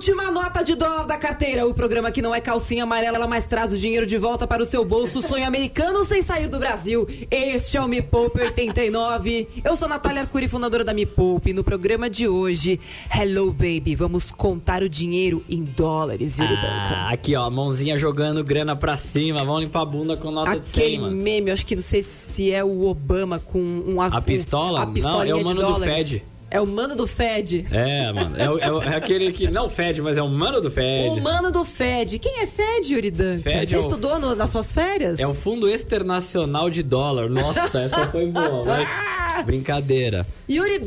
A última nota de dólar da carteira. O programa que não é calcinha amarela, mas traz o dinheiro de volta para o seu bolso. Sonho americano sem sair do Brasil. Este é o Me Poupe 89. Eu sou Natália Arcuri, fundadora da Me Poupe. No programa de hoje, Hello Baby, vamos contar o dinheiro em dólares, Yuri. Ah, aqui ó, mãozinha jogando grana pra cima, vamos limpar a bunda com nota de 100, Aquele mano. meme, acho que não sei se é o Obama com um A pistola? a Não, é o mano do. Fed. É o mano do Fed. É, mano, é, o- é o- é aquele que não fede, mas é o mano do fede. O mano do Fed. Quem é Fed, Yuri Duncan? Fed Você é o- estudou no- nas suas férias? É o Fundo Externacional de Dólar. Nossa, essa foi boa, vai. Brincadeira. Yuri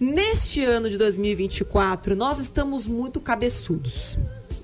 neste ano de 2024, nós estamos muito cabeçudos.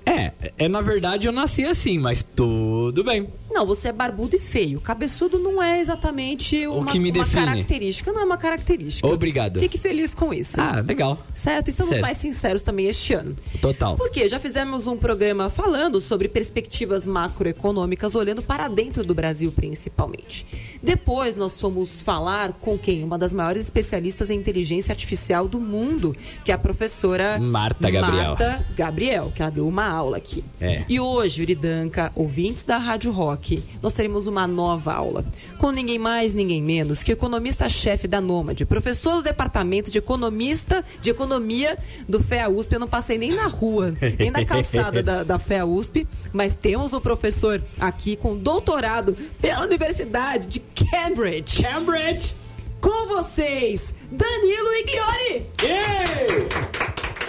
É, é na verdade eu nasci assim, mas tudo bem. Não, você é barbudo e feio. Cabeçudo não é exatamente uma, que me uma define. característica. Não é uma característica. Obrigado. Fique feliz com isso. Ah, legal. Certo? Estamos Certo. mais sinceros também este ano. Total. Porque já fizemos um programa falando sobre perspectivas macroeconômicas, olhando para dentro do Brasil principalmente. Depois nós fomos falar com quem? Uma das maiores especialistas em inteligência artificial do mundo, que é a professora Marta Gabriel. Marta Gabriel, que ela deu uma aula aqui. É. E hoje, Uridanca, ouvintes da Rádio Rock, nós teremos uma nova aula com ninguém mais, ninguém menos que o economista-chefe da Nômade, professor do departamento de economista de economia do FEA USP. Eu não passei nem na rua, nem na calçada da, da FEA USP, mas temos o professor aqui com doutorado pela Universidade de Cambridge. Cambridge! Com vocês, Danilo Igliori!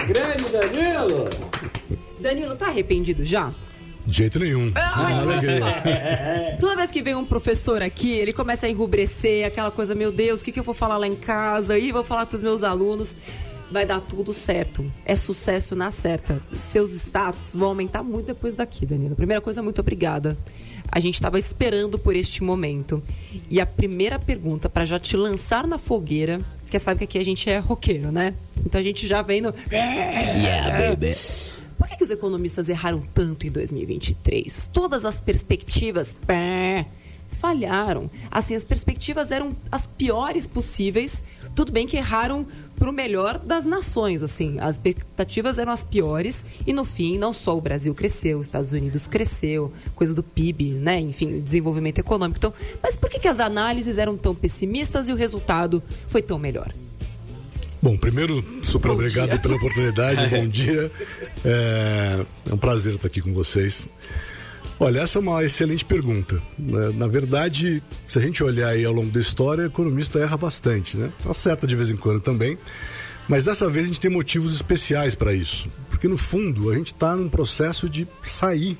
Grande Danilo! Danilo, tá arrependido já? De jeito nenhum. Ah, alegria. Toda vez que vem um professor aqui, ele começa a enrubescer, aquela coisa, meu Deus, o que, que eu vou falar lá em casa? E vou falar pros meus alunos. Vai dar tudo certo. É sucesso na certa. Os seus status vão aumentar muito depois daqui, Danilo. Primeira coisa, muito obrigada. A gente estava esperando por este momento. E a primeira pergunta, para já te lançar na fogueira, porque sabe que aqui a gente é roqueiro, né? Então a gente já vem no. Yeah, baby. Por que, que os economistas erraram tanto em 2023? Todas as perspectivas pé, falharam. Assim, as perspectivas eram as piores possíveis. Tudo bem que erraram para o melhor das nações, assim. As expectativas eram as piores e no fim não só o Brasil cresceu, os Estados Unidos cresceu, coisa do PIB, né? Enfim, desenvolvimento econômico. Então, mas por que, que as análises eram tão pessimistas e o resultado foi tão melhor? Bom, primeiro, super Bom obrigado dia. pela oportunidade, bom dia. É, é um prazer estar aqui com vocês. Olha, essa é uma excelente pergunta. né? Na verdade, se a gente olhar aí ao longo da história, o economista erra bastante, né? Acerta de vez em quando também. Mas dessa vez a gente tem motivos especiais para isso. Porque no fundo a gente está num processo de sair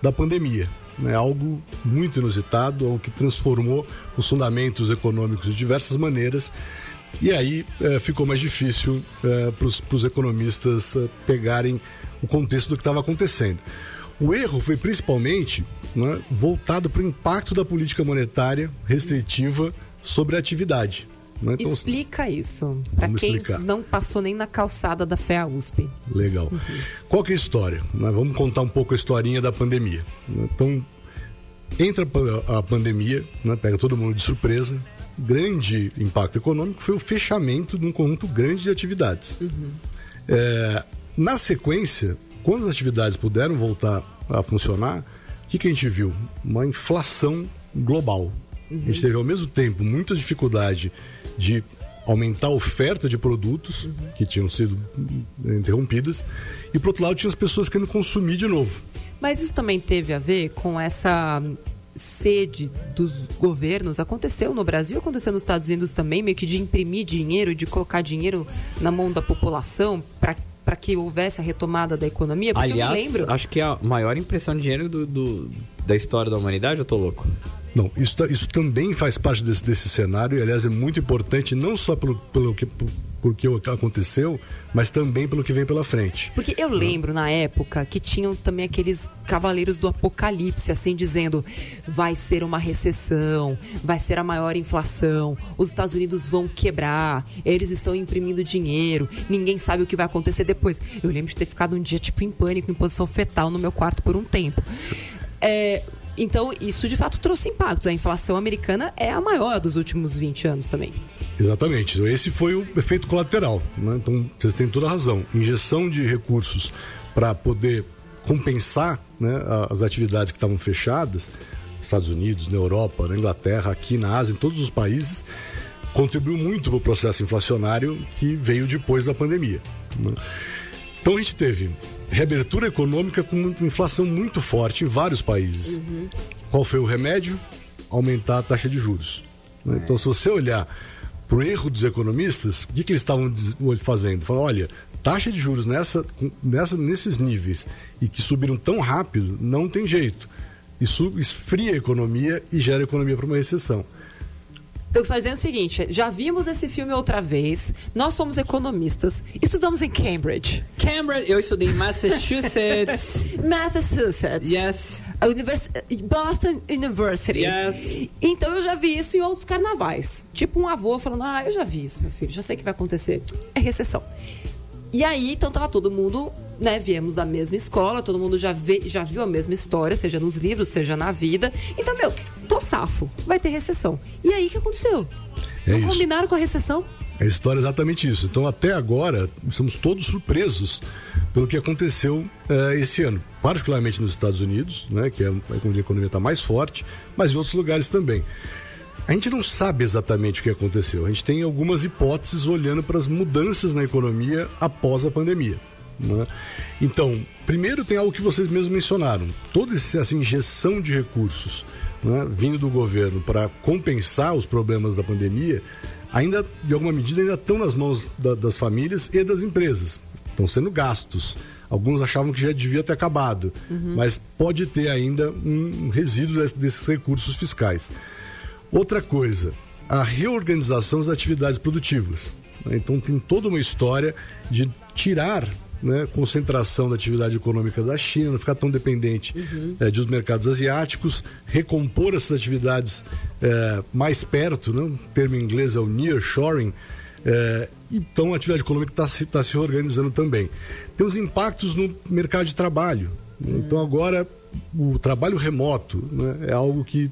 da pandemia. Né? Algo muito inusitado, algo que transformou os fundamentos econômicos de diversas maneiras. E aí eh, ficou mais difícil para os economistas eh, pegarem o contexto do que estava acontecendo. O erro foi principalmente né, voltado para o impacto da política monetária restritiva sobre a atividade. né? Então, Explica isso. Para quem explicar. não passou nem na calçada da FEA USP. Legal. Qual que é a história? Nós vamos contar um pouco a historinha da pandemia. né? Então, entra a pandemia, né, pega todo mundo de surpresa. Grande impacto econômico foi o fechamento de um conjunto grande de atividades. É, na sequência, quando as atividades puderam voltar a funcionar, o que, que a gente viu? Uma inflação global. A gente teve ao mesmo tempo muita dificuldade de aumentar a oferta de produtos que tinham sido interrompidas e por outro lado tinha as pessoas querendo consumir de novo. Mas isso também teve a ver com essa sede dos governos. Aconteceu no Brasil, aconteceu nos Estados Unidos também, meio que de imprimir dinheiro, de colocar dinheiro na mão da população para que houvesse a retomada da economia. Porque eu me Aliás, lembro. acho que é a maior impressão de dinheiro do, do- da história da humanidade, eu tô louco. Não, isso, isso também faz parte desse, desse cenário e, aliás, é muito importante não só pelo, pelo que, por, por que aconteceu, mas também pelo que vem pela frente. Porque eu lembro na época que tinham também aqueles cavaleiros do apocalipse, assim, dizendo: vai ser uma recessão, vai ser a maior inflação, os Estados Unidos vão quebrar, eles estão imprimindo dinheiro, ninguém sabe o que vai acontecer depois. Eu lembro de ter ficado um dia, tipo, em pânico, em posição fetal no meu quarto por um tempo. É, Então, isso de fato trouxe impactos. A inflação americana é a maior dos últimos 20 anos também. Exatamente. Então, esse foi o efeito colateral. Né? Então, vocês têm toda a razão. Injeção de recursos para poder compensar né, as atividades que estavam fechadas, Estados Unidos, na Europa, na Inglaterra, aqui na Ásia, em todos os países, contribuiu muito para o processo inflacionário que veio depois da pandemia. Né? Então a gente teve reabertura econômica com inflação muito forte em vários países. Uhum. Qual foi o remédio? Aumentar a taxa de juros. Né? Então, se você olhar para o erro dos economistas, o que, que eles estavam fazendo? Falaram, olha, taxa de juros nessa, nessa, nesses níveis e que subiram tão rápido, não tem jeito. Isso esfria a economia e gera economia para uma recessão. Então, você está dizendo o seguinte: já vimos esse filme outra vez, nós somos economistas, estudamos em Cambridge. Cambridge, eu estudei em Massachusetts. Massachusetts. Yes. Univers Boston University. Yes. Então eu já vi isso em outros carnavais. Tipo um avô falando: Ah, eu já vi isso, meu filho, já sei o que vai acontecer. É recessão. E aí, então tava todo mundo, né, viemos da mesma escola, todo mundo já, vê, já viu a mesma história, seja nos livros, seja na vida. Então, meu, tô safo, vai ter recessão. E aí, o que aconteceu? É Não isso. combinaram com a recessão? A história é exatamente isso. Então, até agora, estamos todos surpresos pelo que aconteceu eh, esse ano, particularmente nos Estados Unidos, né, que é onde a economia está mais forte, mas em outros lugares também. A gente não sabe exatamente o que aconteceu. A gente tem algumas hipóteses olhando para as mudanças na economia após a pandemia. Né? Então, primeiro tem algo que vocês mesmos mencionaram: toda essa injeção de recursos né, vindo do governo para compensar os problemas da pandemia, ainda, de alguma medida, ainda estão nas mãos da, das famílias e das empresas. Estão sendo gastos. Alguns achavam que já devia ter acabado, uhum. mas pode ter ainda um resíduo desses recursos fiscais. Outra coisa, a reorganização das atividades produtivas. Né? Então tem toda uma história de tirar né, concentração da atividade econômica da China, não ficar tão dependente uhum. é, dos mercados asiáticos, recompor essas atividades é, mais perto, né, o termo em inglês é o nearshoring, é, então a atividade econômica está se, tá se reorganizando também. Tem os impactos no mercado de trabalho. Uhum. Então agora o trabalho remoto né, é algo que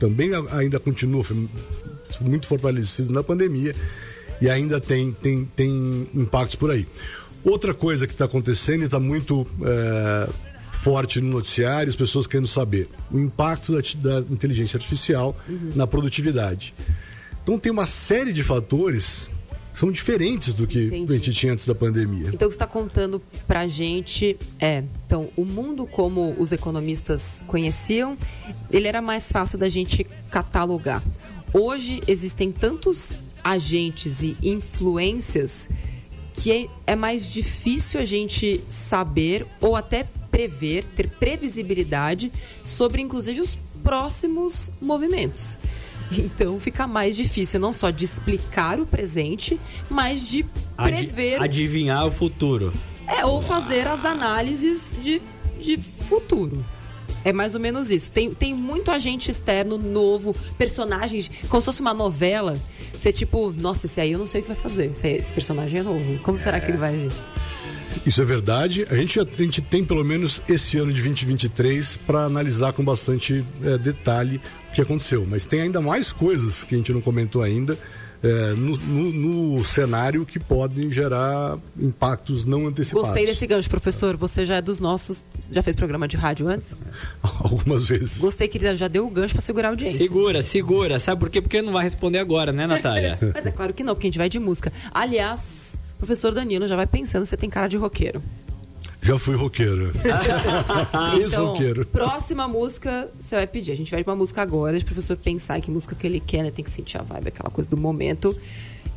também ainda continua muito fortalecido na pandemia e ainda tem, tem, tem impactos por aí. Outra coisa que está acontecendo e está muito é, forte no noticiário, as pessoas querendo saber o impacto da, da inteligência artificial uhum. na produtividade. Então tem uma série de fatores são diferentes do que Entendi. a gente tinha antes da pandemia. Então, o que está contando para a gente é, então, o mundo como os economistas conheciam, ele era mais fácil da gente catalogar. Hoje existem tantos agentes e influências que é, é mais difícil a gente saber ou até prever, ter previsibilidade sobre, inclusive, os próximos movimentos. Então fica mais difícil não só de explicar o presente, mas de prever. Ad, adivinhar o futuro. É, ou fazer as análises de, de futuro. É mais ou menos isso. Tem, tem muito agente externo novo, personagens, como se fosse uma novela. Você tipo, nossa, esse aí eu não sei o que vai fazer. Esse, esse personagem é novo. Como é. será que ele vai agir? Isso é verdade. A gente, a gente tem pelo menos esse ano de 2023 para analisar com bastante é, detalhe o que aconteceu. Mas tem ainda mais coisas que a gente não comentou ainda. É, no, no, no, cenário que podem gerar impactos não antecipados. Gostei desse gancho, professor. Você já é dos nossos. Já fez programa de rádio antes? Algumas vezes. Gostei que ele já deu o gancho para segurar a audiência. Segura, segura. Sabe por quê? Porque não vai responder agora, né, Natália? Mas é claro que não, porque a gente vai de música. Aliás, professor Danilo já vai pensando você tem cara de roqueiro. Já fui roqueiro. Ex-roqueiro. Então, próxima música você vai pedir. A gente vai de uma música agora, deixa o professor pensar em que música que ele quer, né? Tem que sentir a vibe, aquela coisa do momento.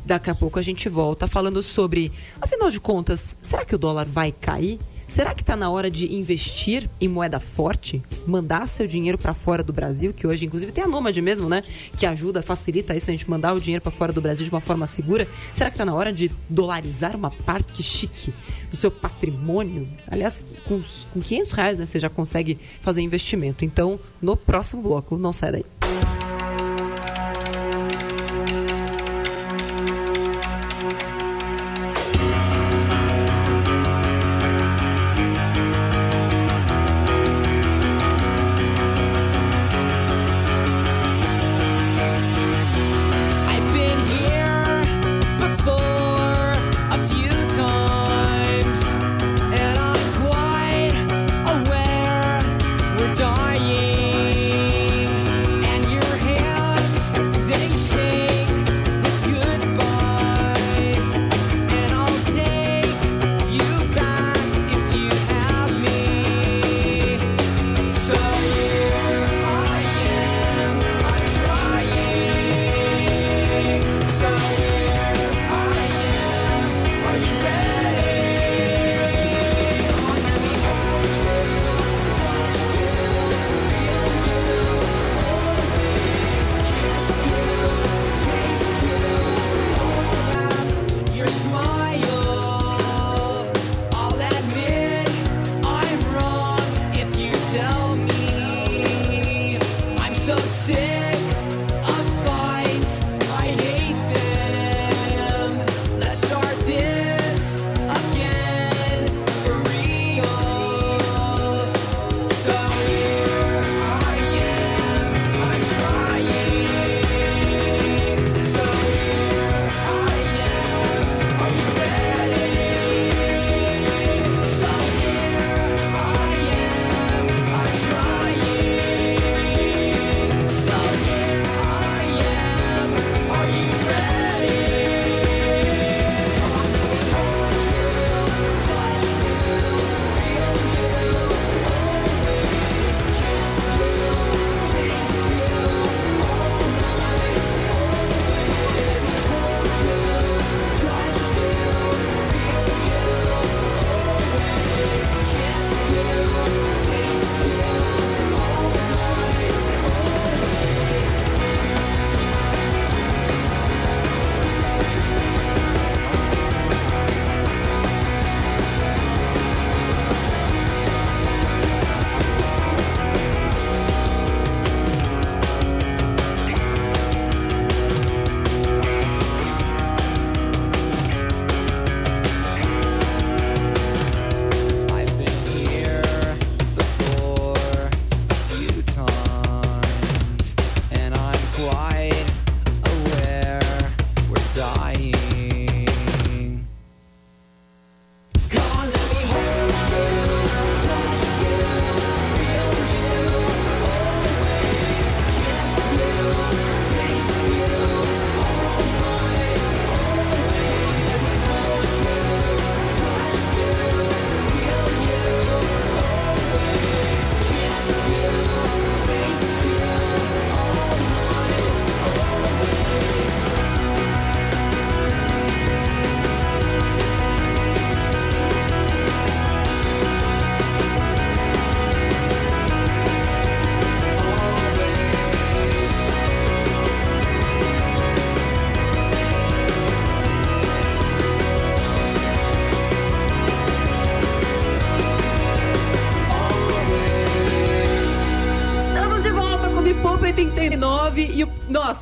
Daqui a pouco a gente volta falando sobre, afinal de contas, será que o dólar vai cair? Será que está na hora de investir em moeda forte? Mandar seu dinheiro para fora do Brasil, que hoje, inclusive, tem a Nômade mesmo, né? Que ajuda, facilita isso, a gente mandar o dinheiro para fora do Brasil de uma forma segura. Será que está na hora de dolarizar uma parte chique do seu patrimônio? Aliás, com, com 500 reais né, você já consegue fazer investimento. Então, no próximo bloco, não sai daí. so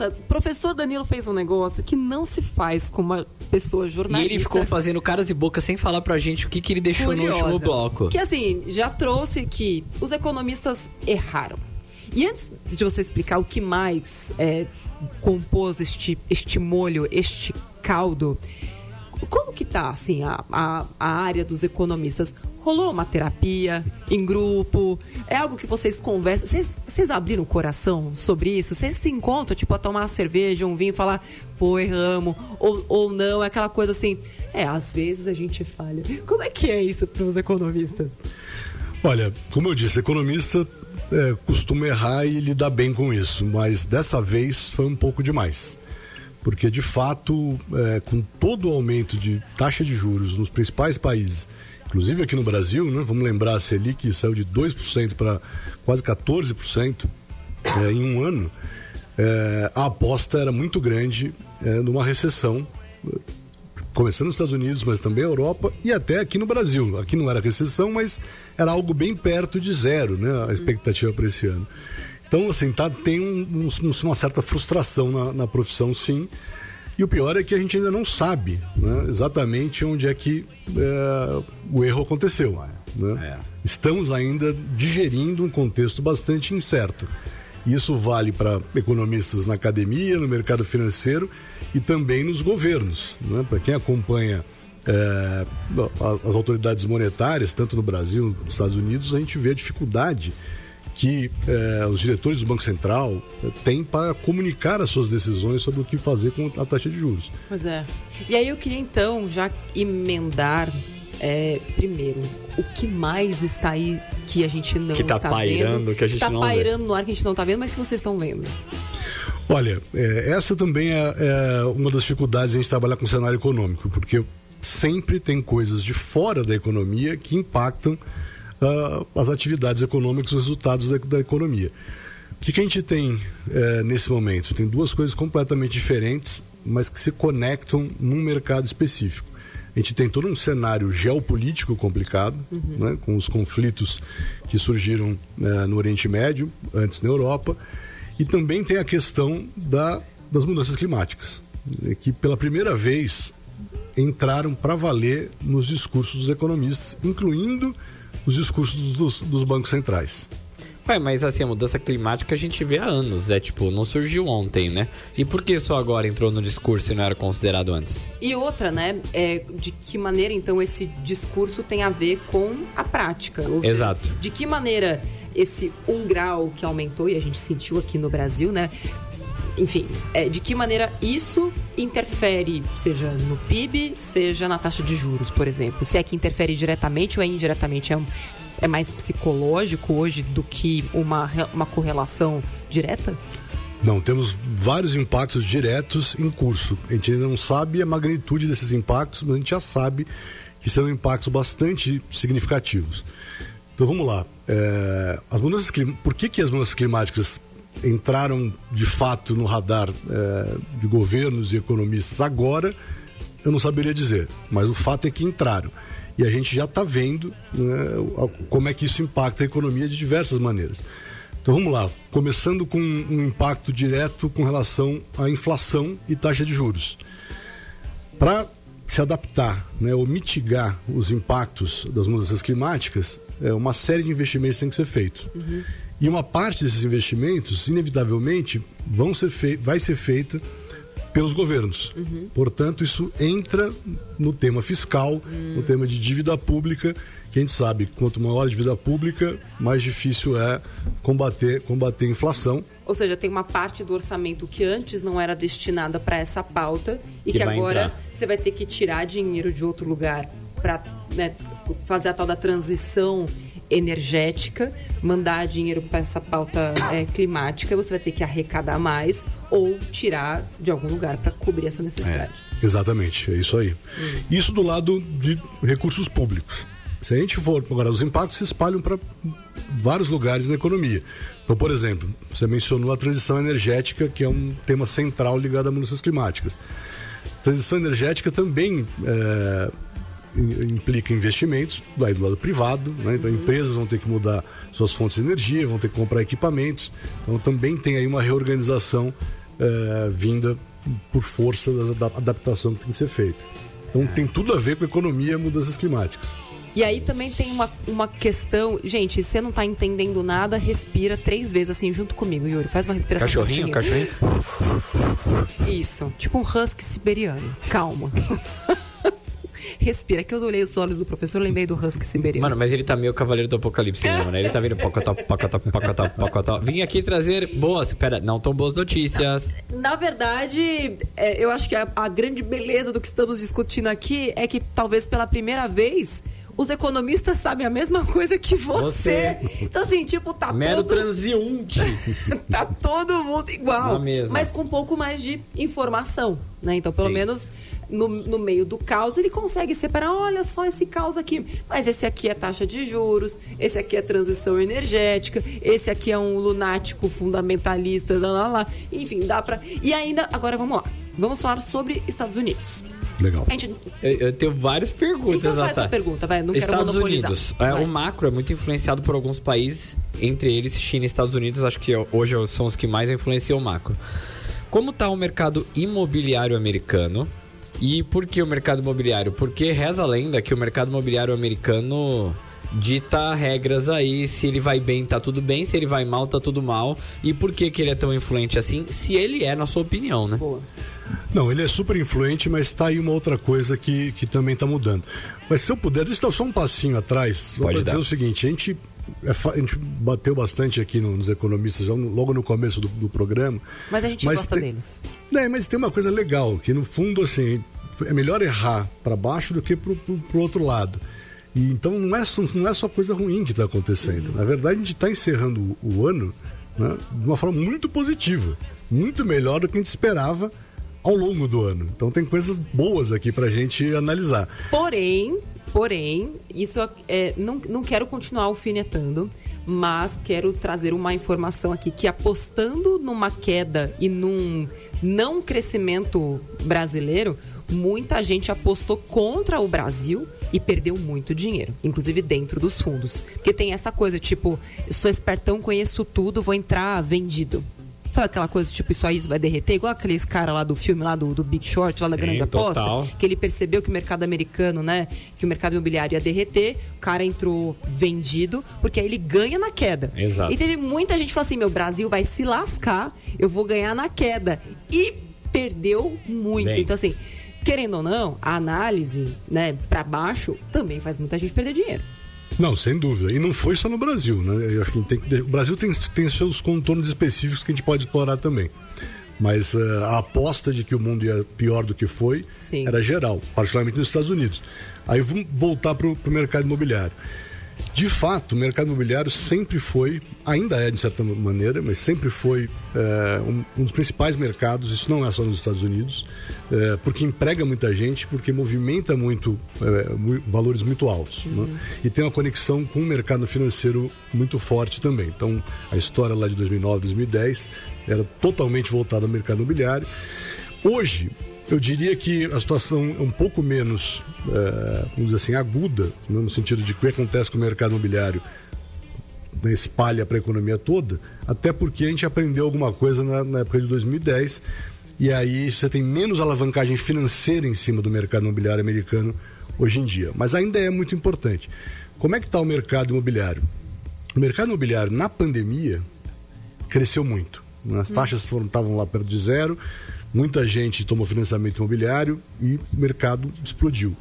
nossa, o professor Danilo fez um negócio que não se faz com uma pessoa E jornalista. ele ficou fazendo caras e bocas sem falar pra gente o que, que ele deixou no curiosa. último bloco. Que assim, já trouxe que os economistas erraram. E antes de você explicar o que mais é, compôs este, este molho, este caldo, como que tá assim a, a, a área dos economistas? Rolou uma terapia em grupo? É algo que vocês conversam? Vocês, vocês abriram o coração sobre isso? Vocês se encontram, tipo, a tomar uma cerveja, um vinho falar, pô, erramos? Ou, ou não? É aquela coisa assim, é, às vezes a gente falha. Como é que é isso para os economistas? Olha, como eu disse, economista é, costuma errar e lidar bem com isso, mas dessa vez foi um pouco demais. Porque, de fato, é, com todo o aumento de taxa de juros nos principais países, inclusive aqui no Brasil, né, vamos lembrar a Selic saiu de 2% para quase 14% é, em um ano, é, a aposta era muito grande é, numa recessão começando nos Estados Unidos, mas também a Europa e até aqui no Brasil. Aqui não era recessão, mas era algo bem perto de zero, né? A expectativa para esse ano. Então, assim, tá, tem um- um- uma certa frustração na, na profissão, sim. E o pior é que a gente ainda não sabe né, exatamente onde é que é, o erro aconteceu. né? Estamos ainda digerindo um contexto bastante incerto. Isso vale para economistas na academia, no mercado financeiro e também nos governos. Né? Para quem acompanha é, as, as autoridades monetárias, tanto no Brasil nos Estados Unidos, a gente vê a dificuldade que é, os diretores do Banco Central é, têm para comunicar as suas decisões sobre o que fazer com a taxa de juros. Pois é. E aí eu queria então já emendar é, primeiro o que mais está aí que a gente não Que tá está pairando, vendo, que a gente está não vê. pairando no ar que a gente não está vendo, mas que vocês estão vendo. Olha, é, essa também é, é uma das dificuldades de a gente trabalhar com o cenário econômico, porque sempre tem coisas de fora da economia que impactam ah, as atividades econômicas, os resultados da, da economia. O que, que a gente tem eh, nesse momento? Tem duas coisas completamente diferentes, mas que se conectam num mercado específico. A gente tem todo um cenário geopolítico complicado, né, com os conflitos que surgiram eh, no Oriente Médio, antes na Europa, E também tem a questão da, das mudanças climáticas, né, que pela primeira vez entraram para valer nos discursos dos economistas, incluindo os discursos dos, dos bancos centrais. Ué, mas assim, a mudança climática a gente vê há anos, é tipo, não surgiu ontem, né? E por que só agora entrou no discurso e não era considerado antes? E outra, né? É, de que maneira, então, esse discurso tem a ver com a prática? Ou seja, Exato. de que maneira esse um grau que aumentou, e a gente sentiu aqui no Brasil, né? Enfim, é, de que maneira isso interfere, seja no PIB, seja na taxa de juros, por exemplo? Se é que interfere diretamente ou é indiretamente? É, é mais psicológico hoje do que uma, uma correlação direta? Não, temos vários impactos diretos em curso. A gente ainda não sabe a magnitude desses impactos, mas a gente já sabe que são impactos bastante significativos. Então vamos lá. É, as mudanças. Por que, que as mudanças climáticas entraram de fato no radar é, de governos e economistas agora? Eu não saberia dizer, mas o fato é que entraram. E a gente já está vendo né, como é que isso impacta a economia de diversas maneiras. Então vamos lá, começando com um impacto direto com relação à inflação e taxa de juros. Para se adaptar né, ou mitigar os impactos das mudanças climáticas, é, uma série de investimentos tem que ser feito. E uma parte desses investimentos, inevitavelmente, vão ser fei vai ser feita pelos governos. Portanto, isso entra no tema fiscal, no tema de dívida pública, que a gente sabe que quanto maior a dívida pública, mais difícil é combater, combater a inflação. Ou seja, tem uma parte do orçamento que antes não era destinada para essa pauta e Que que, agora entrar. você vai ter que tirar dinheiro de outro lugar para fazer a tal da transição energética, mandar dinheiro para essa pauta é, climática, você vai ter que arrecadar mais ou tirar de algum lugar para cobrir essa necessidade. Exatamente, é isso aí. Isso do lado de recursos públicos. Se a gente for, agora, os impactos se espalham para vários lugares na economia. Então, por exemplo, você mencionou a transição energética, que é um tema central ligado a mudanças climáticas. Transição energética também é, implica investimentos daí do lado privado, né? então empresas vão ter que mudar suas fontes de energia, vão ter que comprar equipamentos, então também tem aí uma reorganização é, vinda por força da ada- adaptação que tem que ser feita. Então tem tudo a ver com economia e mudanças climáticas. E aí também tem uma, uma questão. Gente, se você não tá entendendo nada, respira três vezes assim junto comigo, Yuri. Faz uma respiração. Cachorrinho, cachorrinho. Isso, tipo um husky siberiano. Calma. Respira, que eu olhei os olhos do professor, lembrei do husky siberiano. Mano, mas ele tá meio cavaleiro do apocalipse mesmo, né? Ele tá vindo pocotó, pocotó, pocotó, pocotó. Vim aqui trazer boas, pera, não tão boas notícias. Na verdade, é, eu acho que a, a grande beleza do que estamos discutindo aqui é que talvez pela primeira vez os economistas sabem a mesma coisa que você. Você. Então, assim, tipo, tá Mero todo... transeunte. tá todo mundo igual. Mas com um pouco mais de informação, né? Então, pelo Sim. menos no, no meio do caos, ele consegue separar, olha só esse caos aqui. Mas esse aqui é taxa de juros, esse aqui é transição energética, esse aqui é um lunático fundamentalista, lá, lá, lá. Enfim, dá pra... E ainda, agora vamos lá. Vamos falar sobre Estados Unidos. Legal. A gente... Eu, eu tenho várias perguntas, Então faz sua pergunta, vai. Não quero Estados monopolizar. Unidos. É, o macro é muito influenciado por alguns países, entre eles China e Estados Unidos. Acho que hoje são os que mais influenciam o macro. Como está o mercado imobiliário americano? E por que o mercado imobiliário? Porque reza a lenda que o mercado imobiliário americano dita regras aí, se ele vai bem, tá tudo bem, se ele vai mal, tá tudo mal. E por que, que ele é tão influente assim? Se ele é, na sua opinião, né? Boa. Não, ele é super influente, mas está aí uma outra coisa que, que também está mudando. Mas se eu puder, deixa eu dar só um passinho atrás, só para dizer o seguinte: a gente, a gente bateu bastante aqui no- nos economistas logo no começo do, do programa. Mas a gente Mas gosta tem- deles. É, mas tem uma coisa legal, que no fundo, assim, é melhor errar para baixo do que pro, pro, pro outro lado. E, então não é, só, não é só coisa ruim que está acontecendo. Na verdade, a gente está encerrando o, o ano né, de uma forma muito positiva. Muito melhor do que a gente esperava ao longo do ano. Então tem coisas boas aqui para a gente analisar. Porém, porém, isso é, não, não quero continuar alfinetando, mas quero trazer uma informação aqui que apostando numa queda e num não crescimento brasileiro, muita gente apostou contra o Brasil e perdeu muito dinheiro, inclusive dentro dos fundos. Porque tem essa coisa, tipo, sou espertão, conheço tudo, vou entrar vendido. Sabe aquela coisa, tipo, isso aí vai derreter? Igual aqueles cara lá do filme, lá do, do Big Short, lá da Sim, Grande Aposta. total. Que ele percebeu que o mercado americano, né? Que o mercado imobiliário ia derreter. O cara entrou vendido, porque aí ele ganha na queda. Exato. E teve muita gente que falou assim: meu, Brasil vai se lascar, eu vou ganhar na queda. E perdeu muito. Bem. Então, assim, querendo ou não, a análise, né, pra baixo também faz muita gente perder dinheiro. Não, sem dúvida. E não foi só no Brasil, né? Eu acho que tem que- o Brasil tem, tem seus contornos específicos que a gente pode explorar também. Mas eh, a aposta de que o mundo ia pior do que foi Sim. era geral, particularmente nos Estados Unidos. Aí vamos voltar para o mercado imobiliário. De fato, o mercado imobiliário sempre foi, ainda é de certa maneira, mas sempre foi eh, um, um dos principais mercados. Isso não é só nos Estados Unidos, eh, porque emprega muita gente, porque movimenta muito mu- valores muito altos, né? e tem uma conexão com o mercado financeiro muito forte também. Então, a história lá de 2009, 2010 era totalmente voltada ao mercado imobiliário. Hoje, eu diria que a situação é um pouco menos, eh, vamos dizer assim, aguda, né, no sentido de que o que acontece com o mercado imobiliário né, espalha para a economia toda, até porque a gente aprendeu alguma coisa na, na época de 2010 e aí você tem menos alavancagem financeira em cima do mercado imobiliário americano hoje em dia. Mas ainda é muito importante. Como é que está o mercado imobiliário? O mercado imobiliário na pandemia cresceu muito. As taxas foram estavam lá perto de zero, muita gente tomou financiamento imobiliário e o mercado explodiu.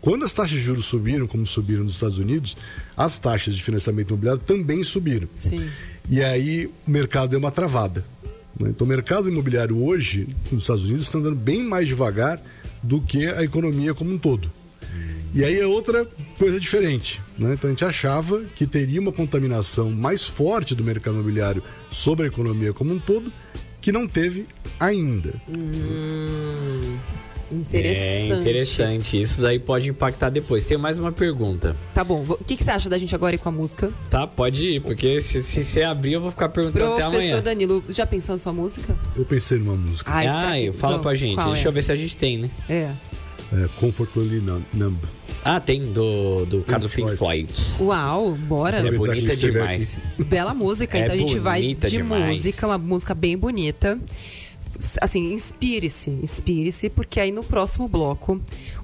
Quando as taxas de juros subiram, como subiram nos Estados Unidos, as taxas de financiamento imobiliário também subiram. Sim. E aí o mercado deu uma travada. né? Então o mercado imobiliário hoje, nos Estados Unidos, está andando bem mais devagar do que a economia como um todo. E aí é outra coisa diferente. né? Então a gente achava que teria uma contaminação mais forte do mercado imobiliário sobre a economia como um todo, que não teve ainda. Interessante. É interessante. Isso daí pode impactar depois. Tem mais uma pergunta. Tá bom. O que, que você acha da gente agora ir com a música? Tá, pode ir, porque se, se você abrir, eu vou ficar perguntando até Professor amanhã. Danilo, já pensou na sua música? Eu pensei numa música, Ai, Ah, que- fala não, pra gente. Deixa é? eu ver se a gente tem, né? É. é, Comfortably Num- Numb. Ah, tem, do, do cara do Pink Floyd. Uau, bora. É bonita demais. Bela música, É então a gente vai de demais. música, uma música bem bonita. Assim, inspire-se, inspire-se, porque aí no próximo bloco,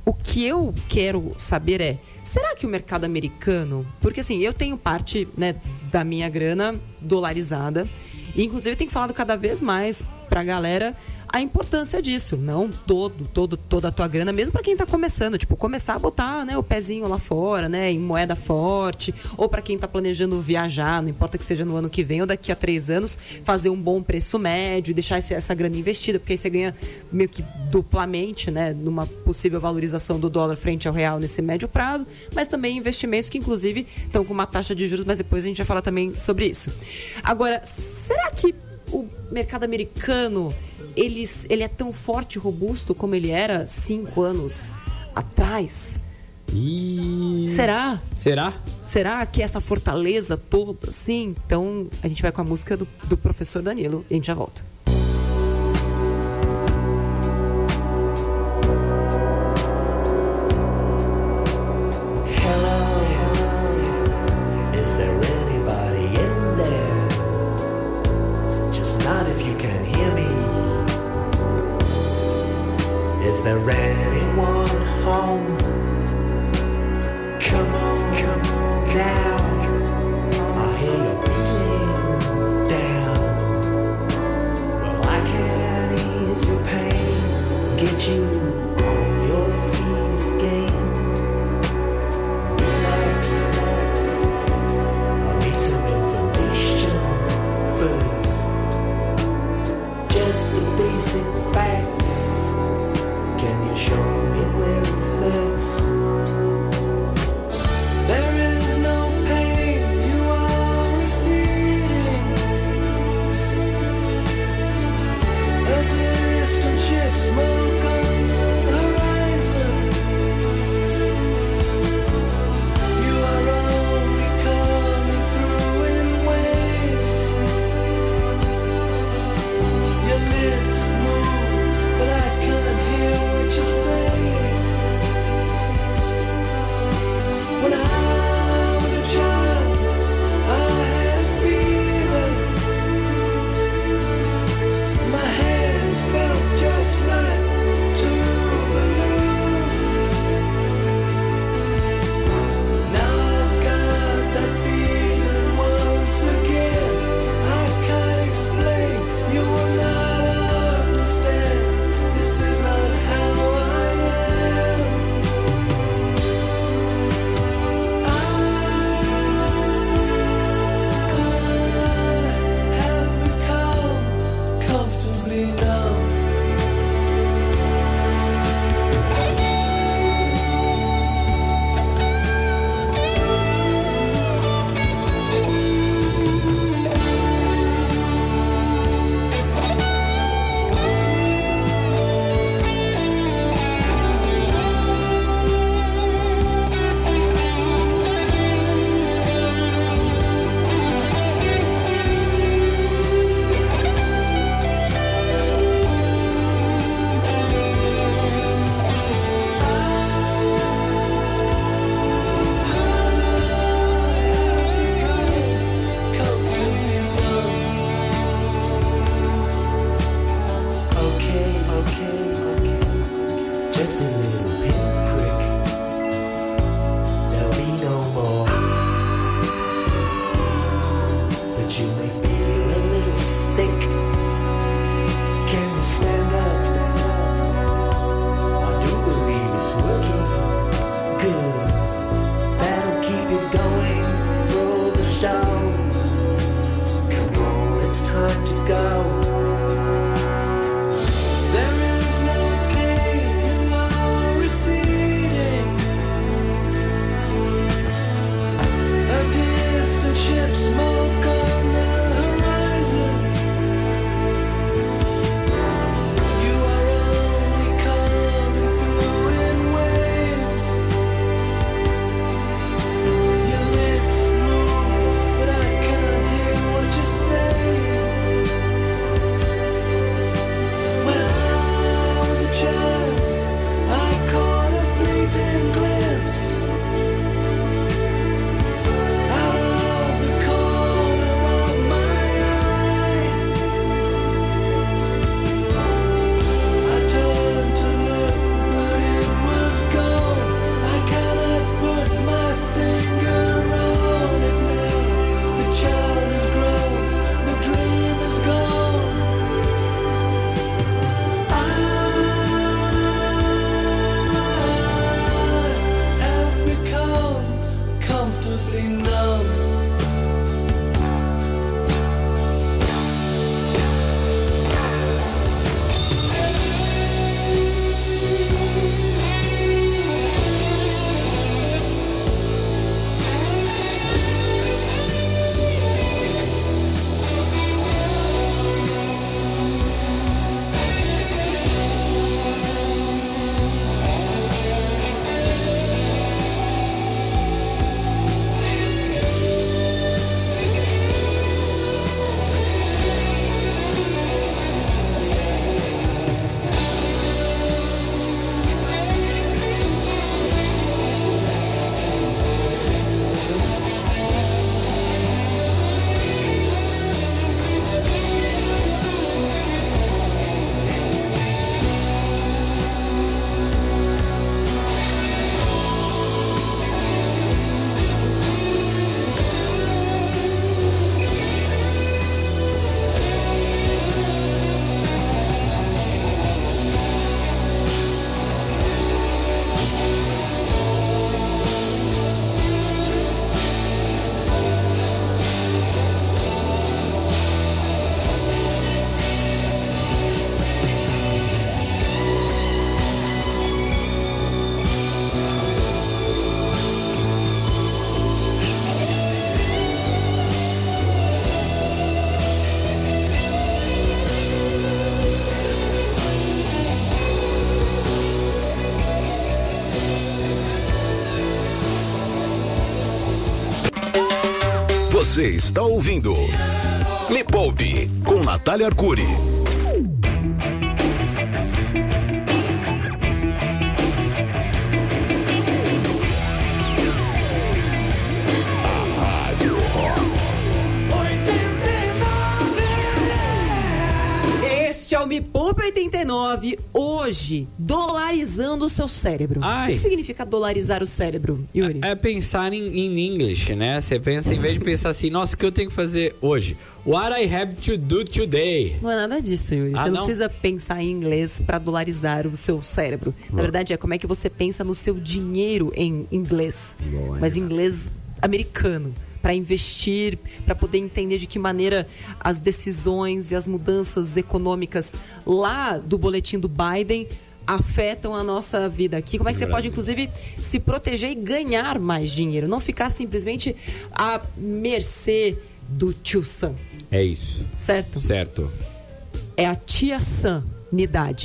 o que eu quero saber é, será que o mercado americano, porque assim, eu tenho parte, né, da minha grana dolarizada, e inclusive tenho falado cada vez mais pra galera a importância disso, não todo, todo, toda a tua grana, mesmo pra quem tá começando, tipo, começar a botar, né, o pezinho lá fora, né, em moeda forte, ou pra quem tá planejando viajar, não importa que seja no ano que vem ou daqui a três anos, fazer um bom preço médio e deixar essa grana investida, porque aí você ganha meio que duplamente, né, numa possível valorização do dólar frente ao real nesse médio prazo, mas também investimentos que inclusive estão com uma taxa de juros, mas depois a gente vai falar também sobre isso. Agora, será que o mercado americano ele, ele é tão forte e robusto como ele era cinco anos atrás? Ih, Será? Será? Será que essa fortaleza toda, sim? Então a gente vai com a música do, do professor Danilo e a gente já volta. Você está ouvindo Me Poupe com Natália Arcuri. Este é o Me Poupe 89. Hoje, dolarizando o seu cérebro. Ai. O que significa dolarizar o cérebro, Yuri? É pensar em, em English, né? Você pensa, em vez de pensar assim, nossa, o que eu tenho que fazer hoje? What I have to do today? Não é nada disso, Yuri. Ah, você não, não? precisa pensar em inglês para dolarizar o seu cérebro. Na verdade, é como é que você pensa no seu dinheiro em inglês. Boa, Mas em inglês americano. Para investir, para poder entender de que maneira as decisões e as mudanças econômicas lá do boletim do Biden afetam a nossa vida aqui. Como é que você pode, inclusive, se proteger e ganhar mais dinheiro? Não ficar simplesmente à mercê do tio Sam, É isso. certo? Certo. é a tia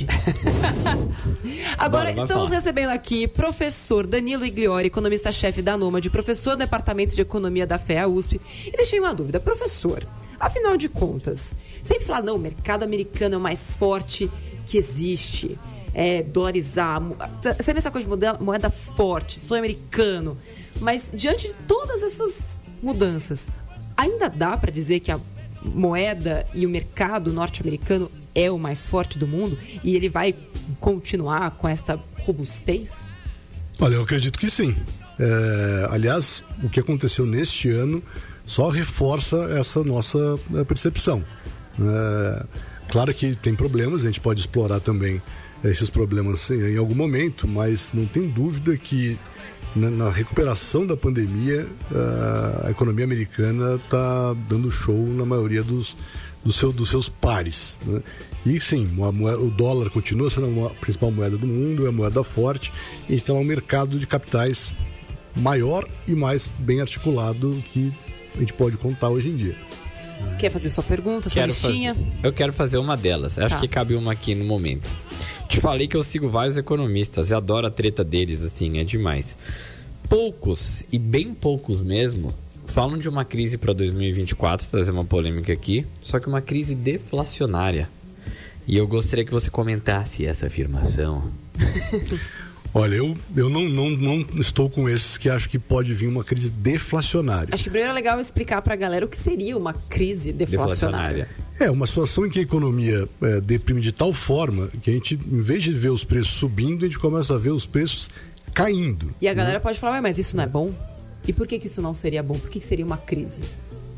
Agora, Bora, estamos falar. recebendo aqui professor Danilo Igliori, economista-chefe da Nômade, professor do Departamento de Economia da FEA USP. E deixei uma dúvida, professor, afinal de contas, sempre falar, não, o mercado americano é o mais forte que existe. É, dolarizar, sempre essa coisa de moeda, moeda forte, sonho americano. Mas diante de todas essas mudanças, ainda dá para dizer que a moeda e o mercado norte-americano é o mais forte do mundo e ele vai continuar com esta robustez? Olha, eu acredito que sim. É, aliás, o que aconteceu neste ano só reforça essa nossa eh, percepção. É, claro que tem problemas, a gente pode explorar também esses problemas em, algum momento, mas não tem dúvida que na, recuperação da pandemia eh, a economia americana está dando show na maioria dos, do seu- dos seus pares. né? E sim, a moeda- o dólar continua sendo a principal moeda do mundo, é a moeda forte, e a gente tem lá um mercado de capitais maior e mais bem articulado que a gente pode contar hoje em dia. Quer fazer sua pergunta, sua Quero listinha? fazer, eu quero fazer uma delas. Acho Tá. que cabe uma aqui no momento. Te falei que eu sigo vários economistas e adoro a treta deles, assim, é demais. Poucos, e bem poucos mesmo, falam de uma crise para 2024, trazer uma polêmica aqui, só que uma crise deflacionária. E eu gostaria que você comentasse essa afirmação. Olha, eu, eu não, não, não estou com esses que acham que pode vir uma crise deflacionária. Acho que primeiro é legal explicar pra galera o que seria uma crise deflacionária. É, uma situação em que a economia é, deprime de tal forma que a gente, em vez de ver os preços subindo, a gente começa a ver os preços caindo. E a galera pode falar, "Ué, mas isso não é bom? E por que, que isso não seria bom? Por que, que seria uma crise?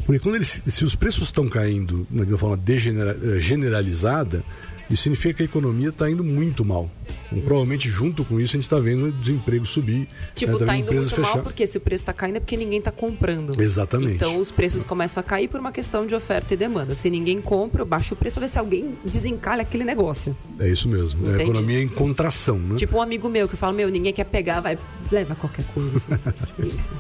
Porque quando eles, se os preços estão caindo de uma forma degenera- eh, generalizada, isso significa que a economia está indo muito mal. Então, provavelmente, junto com isso, a gente está vendo o desemprego subir. Tipo, né, tá indo muito mal fechar- porque se o preço tá caindo é porque ninguém tá comprando. Exatamente. Então os preços começam a cair por uma questão de oferta e demanda. Se ninguém compra, eu baixo o preço pra ver se alguém desencalha aquele negócio. É isso mesmo. É a economia em contração, né? Tipo um amigo meu que fala, meu, ninguém quer pegar, vai, leva qualquer coisa. Assim. isso.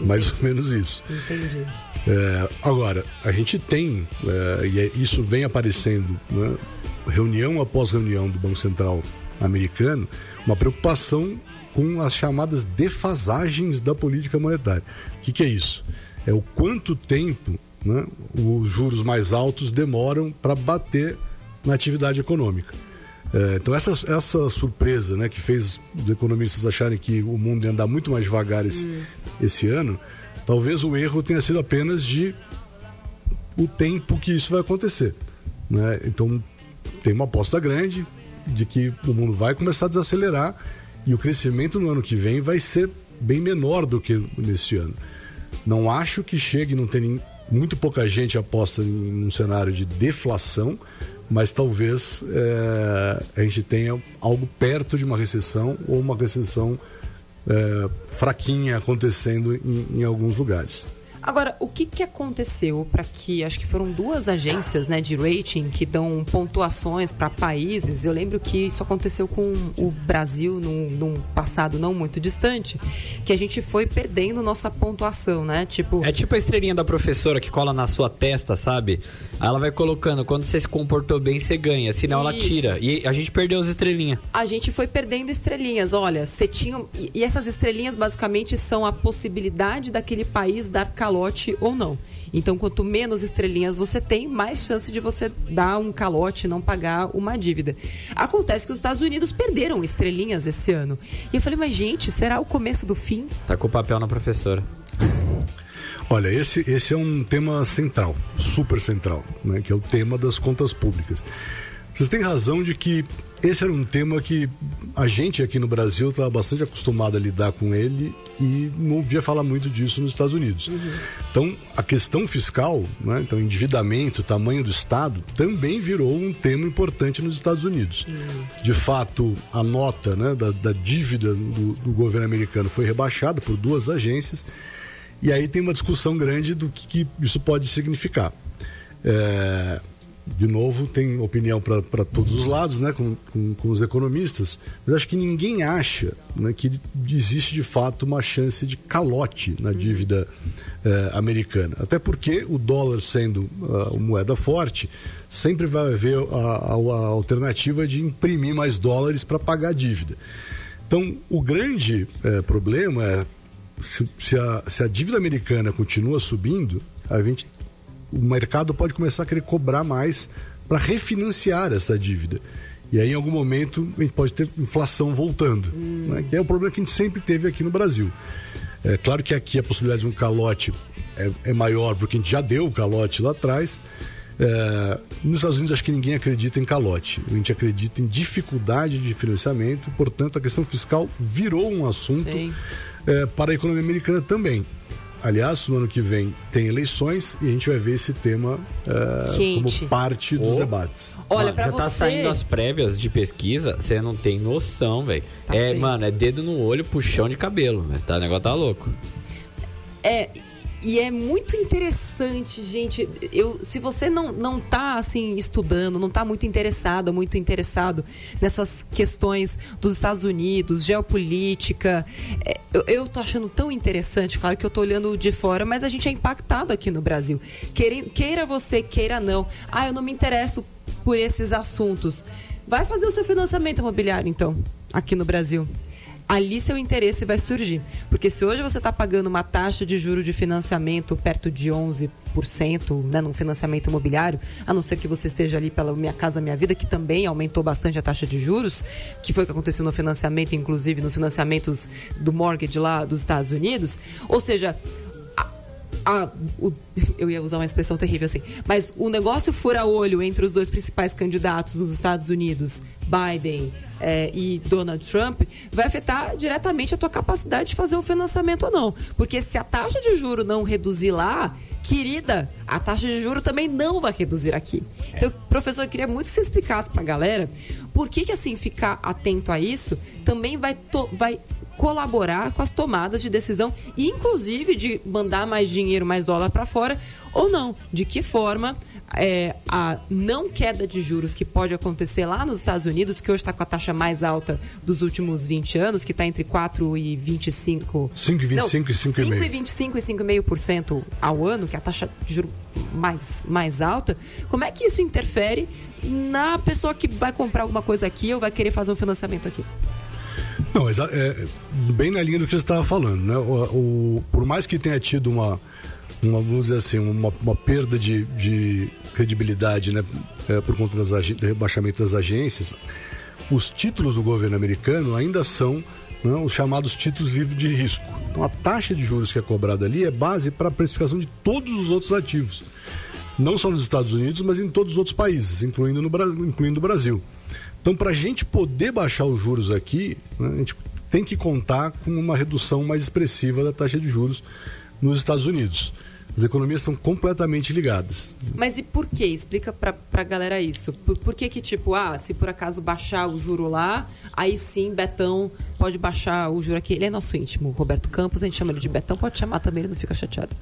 Mais ou menos isso. Entendi. É, agora, a gente tem, é, e é- isso vem aparecendo, né, reunião após reunião do Banco Central americano, uma preocupação com as chamadas defasagens da política monetária. O que, que é isso? É o quanto tempo né, os juros mais altos demoram para bater na atividade econômica. É, então essa, essa surpresa né, que fez os economistas acharem que o mundo ia andar muito mais devagar esse, esse ano, talvez o erro tenha sido apenas de o tempo que isso vai acontecer. Né? Então tem uma aposta grande de que o mundo vai começar a desacelerar e o crescimento no ano que vem vai ser bem menor do que nesse ano. Não acho que chegue, não tem muito pouca gente aposta em um cenário de deflação, mas talvez eh, a gente tenha algo perto de uma recessão ou uma recessão eh, fraquinha acontecendo em, em alguns lugares. Agora, o que, que aconteceu para que, acho que foram duas agências né, de rating que dão pontuações para países. Eu lembro que isso aconteceu com o Brasil num, num passado não muito distante, que a gente foi perdendo nossa pontuação, né? Tipo, É tipo a estrelinha da professora que cola na sua testa, sabe? Aí ela vai colocando, quando você se comportou bem, você ganha, senão ela Isso. tira. E a gente perdeu as estrelinhas. a gente foi perdendo estrelinhas. Olha, você tinha. E essas estrelinhas basicamente são a possibilidade daquele país dar calote calote ou não. Então, quanto menos estrelinhas você tem, mais chance de você dar um calote e não pagar uma dívida. Acontece que os Estados Unidos perderam estrelinhas esse ano. E eu falei, mas gente, será o começo do fim? Tá com o papel na professora. Olha, esse, esse é um tema central, super central, né, que é o tema das contas públicas. Vocês têm razão de que esse era um tema que a gente aqui no Brasil estava bastante acostumado a lidar com ele e não ouvia falar muito disso nos Estados Unidos. Então, a questão fiscal, né, então, endividamento, tamanho do Estado, também virou um tema importante nos Estados Unidos. De fato, a nota né, da, da dívida do, do governo americano foi rebaixada por duas agências e aí tem uma discussão grande do que, que isso pode significar. É, de novo, tem opinião para todos os lados, né, com, com, com, os economistas, mas acho que ninguém acha né, que existe de fato uma chance de calote na dívida é, americana. Até porque o dólar sendo uh, moeda forte, sempre vai haver a, a, a alternativa de imprimir mais dólares para pagar a dívida. Então, o grande é, problema é se, se, a, se a dívida americana continua subindo, a gente, o mercado pode começar a querer cobrar mais para refinanciar essa dívida. E aí, em algum momento, a gente pode ter inflação voltando, hum. né? que é o problema que a gente sempre teve aqui no Brasil. É claro que aqui a possibilidade de um calote é, é maior, porque a gente já deu o calote lá atrás. É, nos Estados Unidos, acho que ninguém acredita em calote. A gente acredita em dificuldade de financiamento, portanto, a questão fiscal virou um assunto é, para a economia americana também. Aliás, no ano que vem tem eleições e a gente vai ver esse tema é, como parte dos oh. debates. Olha, para já você... tá saindo as prévias de pesquisa, você não tem noção, velho. Tá é, feio. mano, é dedo no olho, puxão de cabelo, véio. tá, o negócio tá louco. É, e é muito interessante, gente. Eu, se você não, não tá assim estudando, não tá muito interessado, muito interessado nessas questões dos Estados Unidos, geopolítica, é, eu, eu tô achando tão interessante, claro que eu tô olhando de fora, mas a gente é impactado aqui no Brasil. Queira, queira você, queira não. Ah, eu não me interesso por esses assuntos. Vai fazer o seu financiamento imobiliário, então, aqui no Brasil ali seu interesse vai surgir. Porque se hoje você está pagando uma taxa de juro de financiamento perto de 11%, né, num financiamento imobiliário, a não ser que você esteja ali pela Minha Casa Minha Vida, que também aumentou bastante a taxa de juros, que foi o que aconteceu no financiamento, inclusive nos financiamentos do mortgage lá dos Estados Unidos. Ou seja, a, o, eu ia usar uma expressão terrível assim, mas o negócio fura-olho entre os dois principais candidatos dos Estados Unidos, Biden é, e Donald Trump, vai afetar diretamente a tua capacidade de fazer o financiamento ou não. Porque se a taxa de juro não reduzir lá, querida, a taxa de juro também não vai reduzir aqui. Então, professor, eu queria muito que você explicasse para a galera por que, que assim ficar atento a isso também vai, vai colaborar com as tomadas de decisão, inclusive de mandar mais dinheiro, mais dólar para fora, ou não. De que forma é, a não queda de juros que pode acontecer lá nos Estados Unidos, que hoje está com a taxa mais alta dos últimos 20 anos, que está entre 4 e 25... 5,25 e 5,5. 5,25 e 5,5% ao ano, que é a taxa de juros mais, mais alta. Como é que isso interfere na pessoa que vai comprar alguma coisa aqui ou vai querer fazer um financiamento aqui? Não, é, é, bem na linha do que você estava falando, né? O, o, por mais que tenha tido uma, uma vamos dizer assim, uma, uma perda de, de credibilidade, né? É, por conta das, do rebaixamento das agências, os títulos do governo americano ainda são né, os chamados títulos livres de risco. Então, a taxa de juros que é cobrada ali é base para a precificação de todos os outros ativos. Não só nos Estados Unidos, mas em todos os outros países, incluindo, no, incluindo o Brasil. Então, para a gente poder baixar os juros aqui, né, a gente tem que contar com uma redução mais expressiva da taxa de juros nos Estados Unidos. As economias estão completamente ligadas. Mas e por quê? Explica para a galera isso. Por, por, que que, tipo, ah, se por acaso baixar o juro lá, aí sim Betão pode baixar o juro aqui. Ele é nosso íntimo, Roberto Campos, a gente chama ele de Betão, pode chamar também, ele não fica chateado.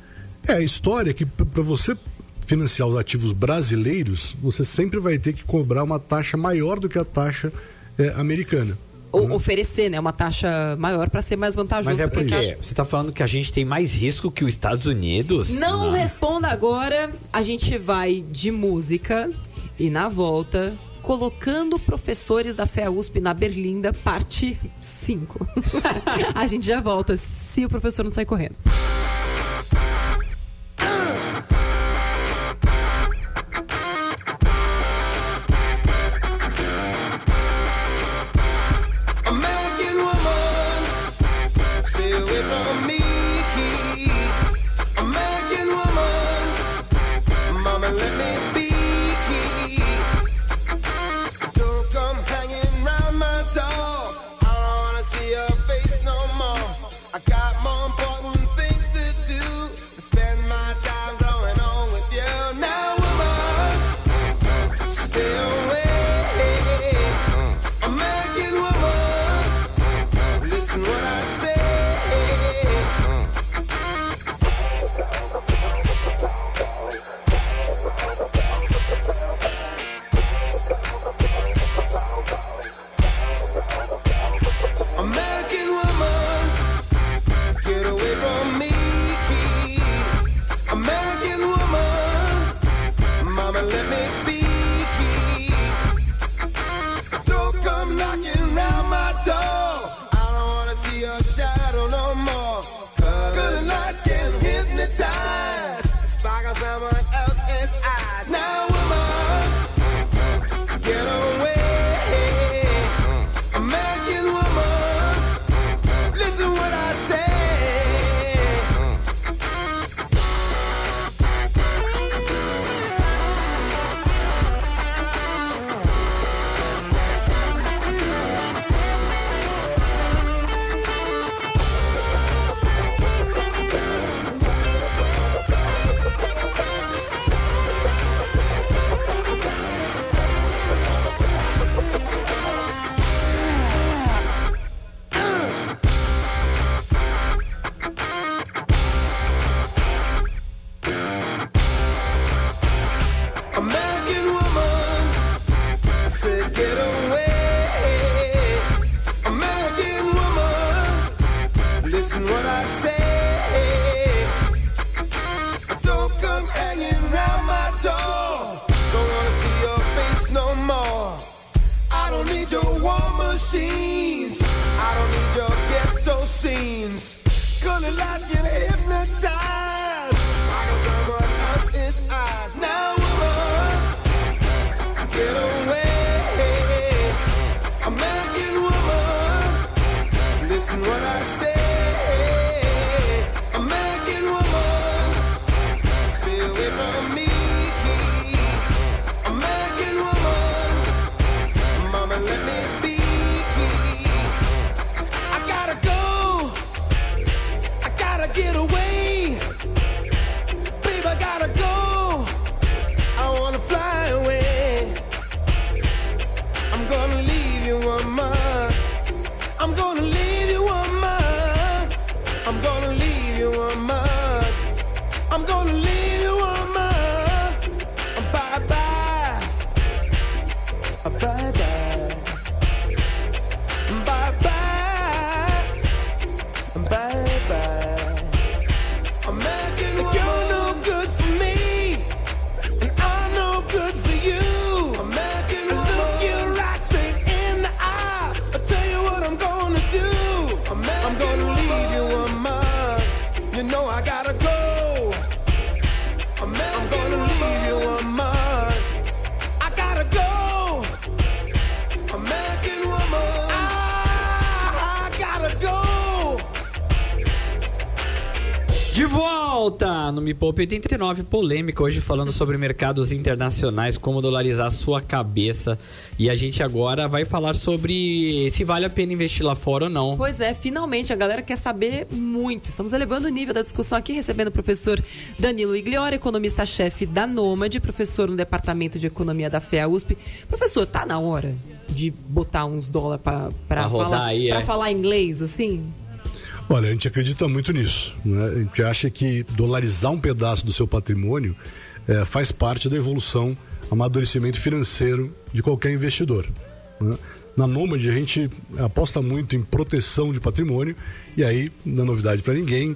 É, a história é que para você financiar os ativos brasileiros, você sempre vai ter que cobrar uma taxa maior do que a taxa é, americana. Ou oferecer, né? Uma taxa maior para ser mais vantajoso. Mas é porque a... você está falando que a gente tem mais risco que os Estados Unidos? Não, Não responda agora. A gente vai de música e na volta colocando professores da FEA USP na Berlinda, parte 5. a gente já volta se o professor não sair correndo. you. I'm gonna leave you on mine. Bye bye. Bye volta no Me Poupe 89, polêmica hoje falando sobre mercados internacionais, como dolarizar sua cabeça. E a gente agora vai falar sobre se vale a pena investir lá fora ou não. Pois é, finalmente a galera quer saber muito. Estamos elevando o nível da discussão aqui, recebendo o professor Danilo Igliori, economista-chefe da Nômade, professor no Departamento de Economia da FEA USP. Professor, tá na hora de botar uns dólares para falar, aí, é. falar inglês, assim? Olha, a gente acredita muito nisso. Né? A gente acha que dolarizar um pedaço do seu patrimônio eh, faz parte da evolução, amadurecimento financeiro de qualquer investidor. né? Na Nômade, a gente aposta muito em proteção de patrimônio, e aí, não é novidade para ninguém,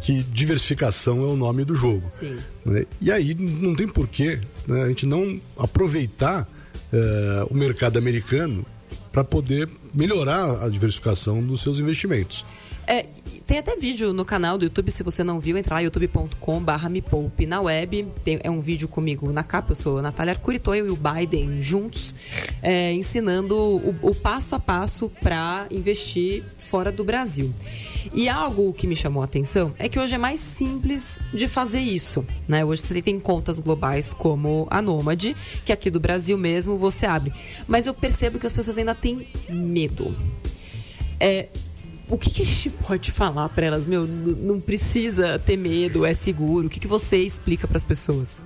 que diversificação é o nome do jogo. Sim. né? E aí não tem porquê né, a gente não aproveitar eh, o mercado americano para poder melhorar a diversificação dos seus investimentos. É, tem até vídeo no canal do YouTube, se você não viu, entra lá, youtube.com.br me poupe na web. Tem- é um vídeo comigo na capa, eu sou a Natália Arcurito, eu e o Biden juntos, é, ensinando o, o passo a passo para investir fora do Brasil. E algo que me chamou a atenção é que hoje é mais simples de fazer isso. Né? Hoje você tem contas globais como a Nômade, que aqui do Brasil mesmo você abre. Mas eu percebo que as pessoas ainda têm medo. É, o que, que a gente pode falar para elas? Meu, não precisa ter medo, é seguro. O que, que você explica para as pessoas?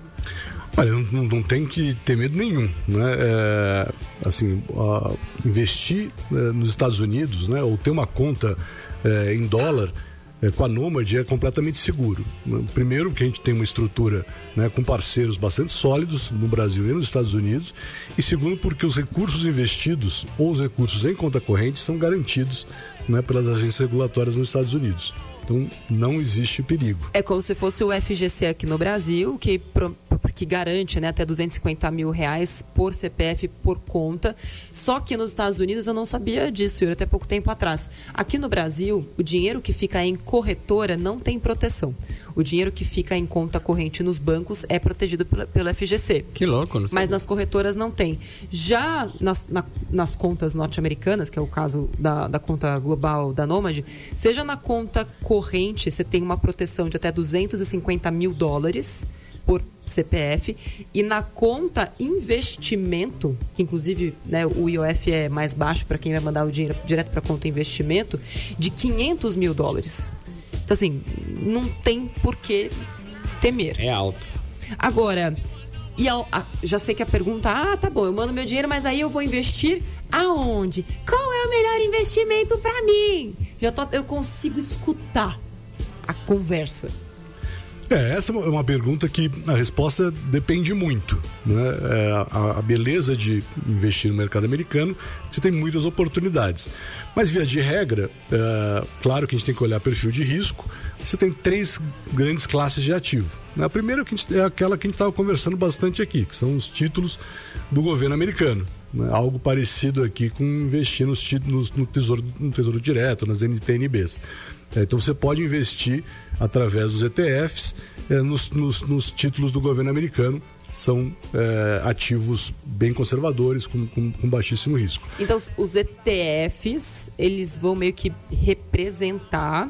Olha, não, não- tem que ter medo nenhum, né? É, assim, a- investir é, nos Estados Unidos, né? Ou ter uma conta é, em dólar é, com a Nomad é completamente seguro. né? Primeiro que a gente tem uma estrutura né, com parceiros bastante sólidos no Brasil e nos Estados Unidos. E segundo porque os recursos investidos ou os recursos em conta corrente são garantidos né, pelas agências regulatórias nos Estados Unidos. Então não existe perigo. É como se fosse o FGC aqui no Brasil, que, que garante né, até 250 mil reais por CPF por conta. Só que nos Estados Unidos eu não sabia disso, Yuri, até pouco tempo atrás. Aqui no Brasil, o dinheiro que fica em corretora não tem proteção. O dinheiro que fica em conta corrente nos bancos é protegido pela- pelo FGC. Que louco, não Mas nas corretoras não tem. Já nas, na- nas contas norte-americanas, que é o caso da, da conta global da Nomad, seja na conta corrente, você tem uma proteção de até 250 mil dólares por CPF, e na conta investimento, que inclusive né, o IOF é mais baixo para quem vai mandar o dinheiro direto para a conta investimento, de 500 mil dólares. Então, assim, não tem por que temer. É alto. Agora, e a- já sei que a pergunta, ah, tá bom, eu mando meu dinheiro, mas aí eu vou investir aonde? Qual é o melhor investimento pra mim? Já tô, eu consigo escutar a conversa. É, essa é uma- é uma pergunta que a resposta depende muito. Né? É, a, a beleza de investir no mercado americano, você tem muitas oportunidades. Mas, via de regra, é, claro que a gente tem que olhar perfil de risco. Você tem três grandes classes de ativo. né? A primeira que a gente- é aquela que a gente estava conversando bastante aqui, que são os títulos do governo americano. né? algo parecido aqui com investir nos, nos- no, tesouro, no Tesouro Direto, nas NTNBs. É, então você pode investir através dos ETFs é, nos, nos- nos títulos do governo americano. São é, ativos bem conservadores, com, com- com baixíssimo risco. Então, os- ETFs, eles vão meio que representar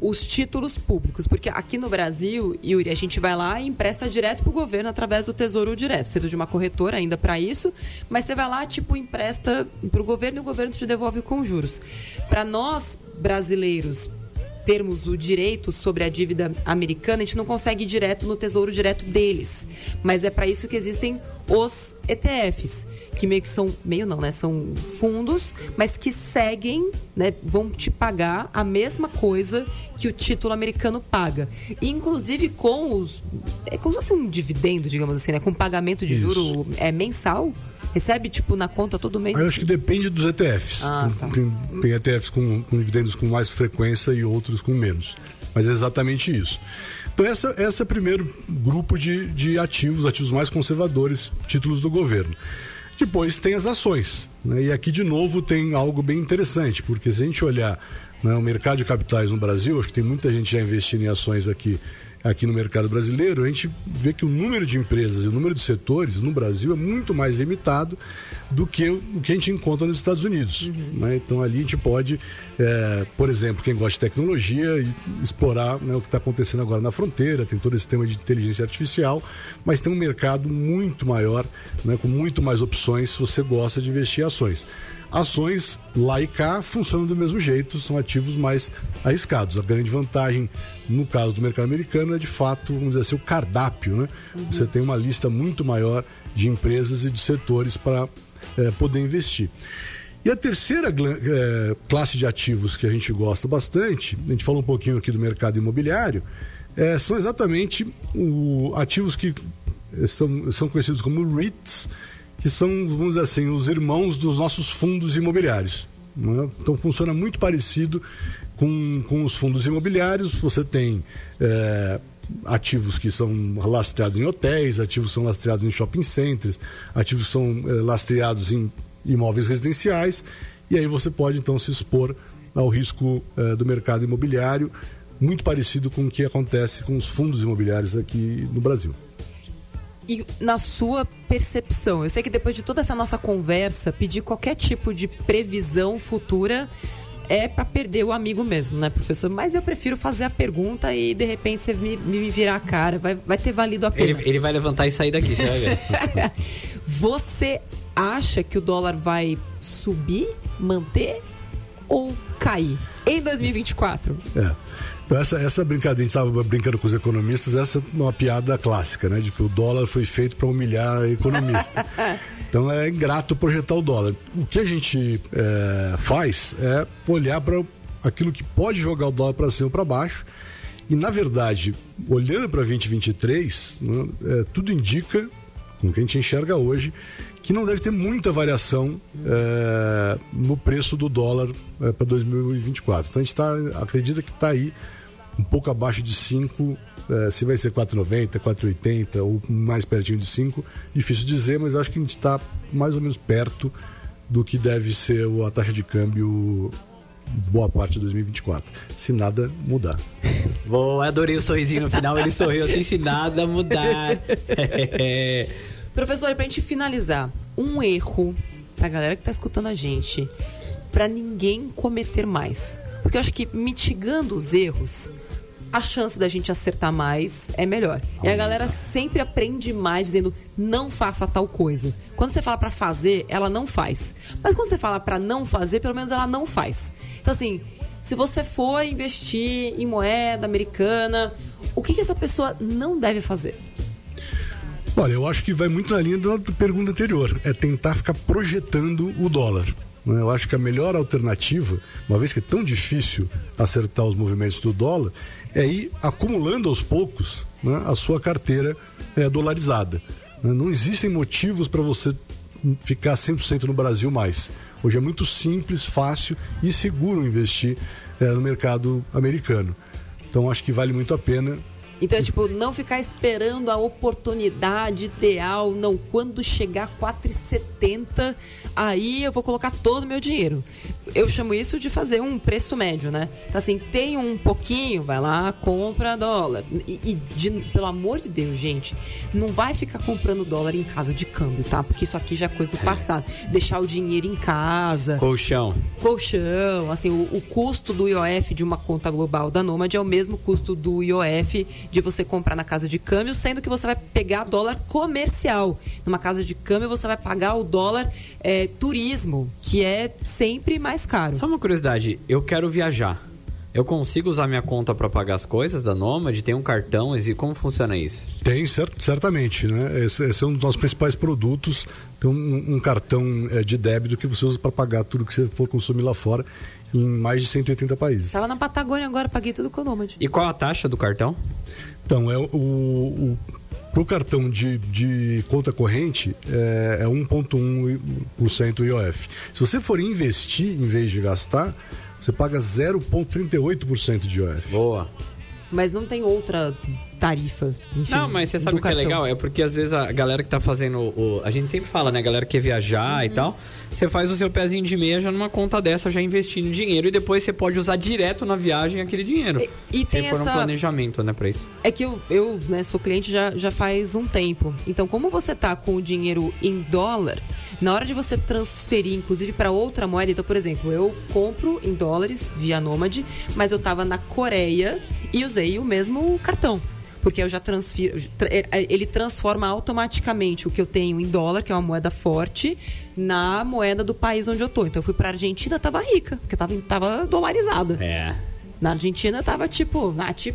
os títulos públicos. Porque aqui no Brasil, Yuri, a gente vai lá e empresta direto para o governo através do Tesouro Direto. Você de uma corretora ainda para isso, mas você vai lá, tipo, empresta para o governo e o governo te devolve com juros. Para nós, brasileiros, termos o direito sobre a dívida americana, a gente não consegue ir direto no tesouro direto deles. Mas é para isso que existem os ETFs, que meio que são, meio não, né? São fundos, mas que seguem, né? Vão te pagar a mesma coisa que o título americano paga. Inclusive com os. É como se fosse um dividendo, digamos assim, né? Com pagamento de juro é mensal. Recebe, tipo, na conta todo mês. Eu acho que depende dos ETFs. Ah, tem, tá. tem- tem ETFs com, com dividendos com mais frequência e outros com menos. Mas é exatamente isso. Então, essa, esse é o primeiro grupo de, de ativos, ativos mais conservadores, títulos do governo. Depois tem as ações. né? E aqui, de novo, tem algo bem interessante, porque se a gente olhar né, o mercado de capitais no Brasil, acho que tem muita gente já investindo em ações aqui aqui no mercado brasileiro, a gente vê que o número de empresas e o número de setores no Brasil é muito mais limitado do que o que a gente encontra nos Estados Unidos. né? Então ali a gente pode, é, por exemplo, quem gosta de tecnologia, explorar né, o que está acontecendo agora na fronteira, tem todo esse tema de inteligência artificial, mas tem um mercado muito maior, né, com muito mais opções se você gosta de investir em ações. Ações lá e cá funcionam do mesmo jeito, são ativos mais arriscados. A grande vantagem, no caso do mercado americano, é de fato, vamos dizer assim, o cardápio. Né? Você tem uma lista muito maior de empresas e de setores para eh, poder investir. E a terceira eh, classe de ativos que a gente gosta bastante, a gente falou um pouquinho aqui do mercado imobiliário, eh, são exatamente o, ativos que são, são conhecidos como REITs, que são, vamos dizer assim, os irmãos dos nossos fundos imobiliários. né? Então funciona muito parecido com, com os fundos imobiliários. Você tem eh, ativos que são lastreados em hotéis, ativos são lastreados em shopping centers, ativos são eh, lastreados em imóveis residenciais. E aí você pode então se expor ao risco eh, do mercado imobiliário, muito parecido com o que acontece com os fundos imobiliários aqui no Brasil. E na sua percepção, eu sei que depois de toda essa nossa conversa, pedir qualquer tipo de previsão futura é para perder o amigo mesmo, né, professor? Mas eu prefiro fazer a pergunta e de repente você me, me virar a cara, vai, vai ter valido a pena. Ele, ele vai levantar e sair daqui, você vai ver. Você acha que o dólar vai subir, manter ou cair em 2024? É. Então essa, essa brincadeira, a gente estava brincando com os economistas, essa é uma piada clássica, né? De que o dólar foi feito para humilhar a economista. então é ingrato projetar o dólar. O que a gente é, faz é olhar para aquilo que pode jogar o dólar para cima ou para baixo. E na verdade, olhando para 2023, né, é, tudo indica, com o que a gente enxerga hoje, que não deve ter muita variação é, no preço do dólar é, para 2024. Então a gente tá, acredita que está aí um pouco abaixo de 5, é, se vai ser 4,90, 4,80 ou mais pertinho de 5, difícil dizer, mas acho que a gente está mais ou menos perto do que deve ser o- a taxa de câmbio boa parte de 2024, se nada mudar. Boa, adorei o sorrisinho no final, ele sorriu assim, se nada mudar. Professor, e pra gente finalizar, um erro pra galera que tá escutando a gente, pra ninguém cometer mais. Porque eu acho que mitigando os erros, a chance da gente acertar mais é melhor. E a galera sempre aprende mais dizendo não faça tal coisa. Quando você fala pra fazer, ela não faz. Mas quando você fala pra não fazer, pelo menos ela não faz. Então assim, se você for investir em moeda americana, o que, que essa pessoa não deve fazer? Olha, eu acho que vai muito na linha da pergunta anterior, é tentar ficar projetando o dólar. né? Eu acho que a melhor alternativa, uma vez que é tão difícil acertar os movimentos do dólar, é ir acumulando aos poucos né, a sua carteira eh, dolarizada. né? Não existem motivos para você ficar 100% no Brasil mais. Hoje é muito simples, fácil e seguro investir eh, no mercado americano. Então acho que vale muito a pena Então, é tipo, não ficar esperando a oportunidade ideal, não. Quando chegar 4,70, aí eu vou colocar todo o meu dinheiro. Eu chamo isso de fazer um preço médio, né? Então, assim, tem um pouquinho, vai lá, compra dólar. E, e de- pelo amor de Deus, gente, não vai ficar comprando dólar em casa de câmbio, tá? Porque isso aqui já é coisa do passado. Deixar o dinheiro em casa Colchão. colchão, assim, o, o custo do IOF de uma conta global da Nomad é o mesmo custo do IOF de você comprar na casa de câmbio, sendo que você vai pegar dólar comercial. Numa casa de câmbio você vai pagar o dólar é, turismo, que é sempre mais caro. Só uma curiosidade, eu quero viajar. Eu consigo usar minha conta pra pagar as coisas da Nomad? Tem um cartão? E como funciona isso? Tem, cer- certamente, né? Esse, esse é um dos nossos principais produtos. Tem um, um cartão eh, de débito que você usa para pagar tudo que você for consumir lá fora em mais de 180 países. Tava na Patagônia agora, paguei tudo com o Nomad. E qual a taxa do cartão? Então, é o, o, pro cartão de, de conta corrente é, é 1,1% IOF. Se você for investir em vez de gastar, você paga 0,38% de IOF. Boa. Mas não tem outra tarifa. Enfim, Não, mas você sabe o que é cartão. legal? É porque às vezes a galera que tá fazendo o. A gente sempre fala, né? A galera que quer viajar Uhum. e tal. Você faz o seu pezinho de meia já numa conta dessa, já investindo dinheiro. E depois você pode usar direto na viagem aquele dinheiro. E- e se tem for essa- um planejamento, né, pra isso. É que eu, eu né, sou cliente já, já faz um tempo. Então, como você tá com o dinheiro em dólar, na hora de você transferir, inclusive, para outra moeda, então, por exemplo, eu compro em dólares via Nomad, mas eu tava na Coreia e usei o mesmo cartão. Porque eu já transfiro. tra- é, Ele transforma automaticamente o que eu tenho em dólar, que é uma moeda forte, na moeda do país onde eu tô. Então eu fui pra Argentina, tava rica, porque tava, tava dolarizada. É. Na Argentina tava tipo, Nath,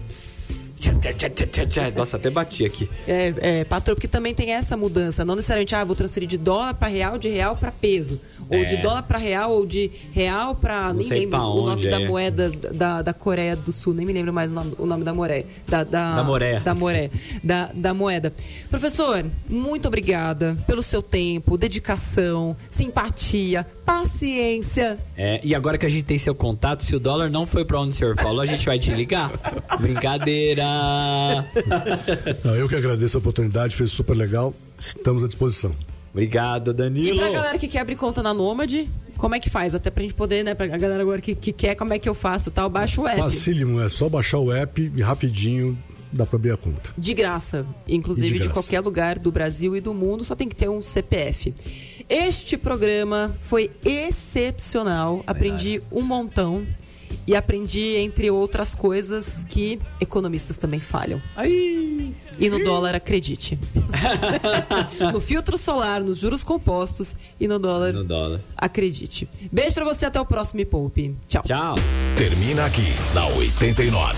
Nossa, até bati aqui. é, é, patrão, porque também tem essa mudança. Não necessariamente, ah, vou transferir de dólar para real, de real para peso. Ou É. de dólar para real, ou de real para. Nem sei lembro o nome onde, da é. moeda da, da Coreia do Sul. Nem me lembro mais o nome, o nome da moré. Da, da, Da moré. Da moré. Da, da moeda. Professor, muito obrigada pelo seu tempo, dedicação, simpatia, paciência. É, e agora que a gente tem seu contato, se o dólar não foi pra onde o senhor falou, a gente vai te ligar. Brincadeira! Não, eu que agradeço a oportunidade, fez super legal. Estamos à disposição. Obrigado, E Danilo. pra galera que quer abrir conta na Nômade, como é que faz? Até pra gente poder, né? Pra galera agora que, que quer, como é que eu faço tal? Baixa o app. Facílimo, é só baixar o app e rapidinho dá para abrir a conta. De graça. Inclusive De de, graça. qualquer lugar do Brasil e do mundo, só tem que ter um CPF. Este programa foi excepcional. Aprendi um montão. E aprendi, entre outras coisas, que economistas também falham. Aí. E no dólar, acredite. no filtro solar, nos juros compostos e no dólar, No dólar. acredite. Beijo pra você, até o próximo Me Poupe. Tchau. Tchau. Termina aqui na 89.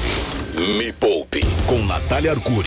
Me Poupe com Natália Arcuri.